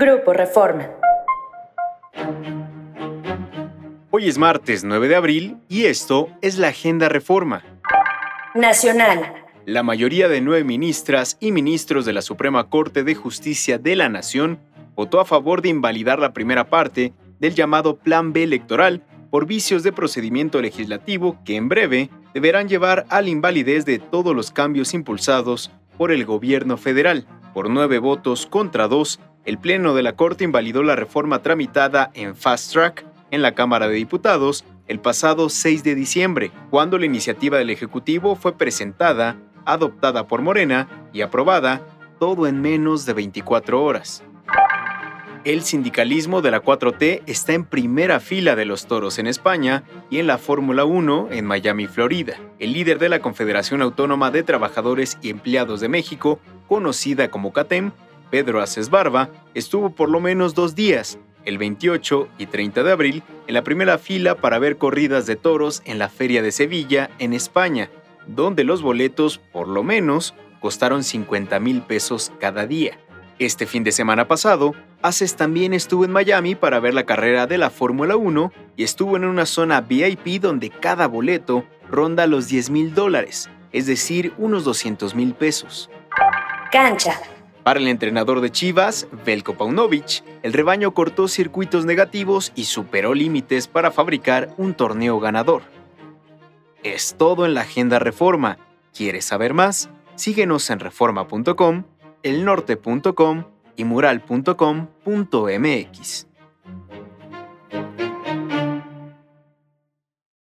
Grupo Reforma. Hoy es martes 9 de abril y esto es la Agenda Reforma. Nacional. La mayoría de nueve ministras y ministros de la Suprema Corte de Justicia de la Nación votó a favor de invalidar la primera parte del llamado Plan B electoral por vicios de procedimiento legislativo que en breve deberán llevar a la invalidez de todos los cambios impulsados por el gobierno federal. Por nueve votos contra dos, el Pleno de la Corte invalidó la reforma tramitada en Fast Track en la Cámara de Diputados el pasado 6 de diciembre, cuando la iniciativa del Ejecutivo fue presentada, adoptada por Morena y aprobada, todo en menos de 24 horas. El sindicalismo de la 4T está en primera fila de los toros en España y en la Fórmula 1 en Miami, Florida. El líder de la Confederación Autónoma de Trabajadores y Empleados de México, conocida como CATEM, Pedro Aces Barba, estuvo por lo menos dos días, el 28 y 30 de abril, en la primera fila para ver corridas de toros en la Feria de Sevilla, en España, donde los boletos, por lo menos, costaron 50 mil pesos cada día. Este fin de semana pasado, Aces también estuvo en Miami para ver la carrera de la Fórmula 1 y estuvo en una zona VIP donde cada boleto ronda los 10 mil dólares, es decir, unos 200 mil pesos. Cancha. Para el entrenador de Chivas, Velko Paunovic, el rebaño cortó circuitos negativos y superó límites para fabricar un torneo ganador. Es todo en la Agenda Reforma. ¿Quieres saber más? Síguenos en reforma.com, elnorte.com y mural.com.mx.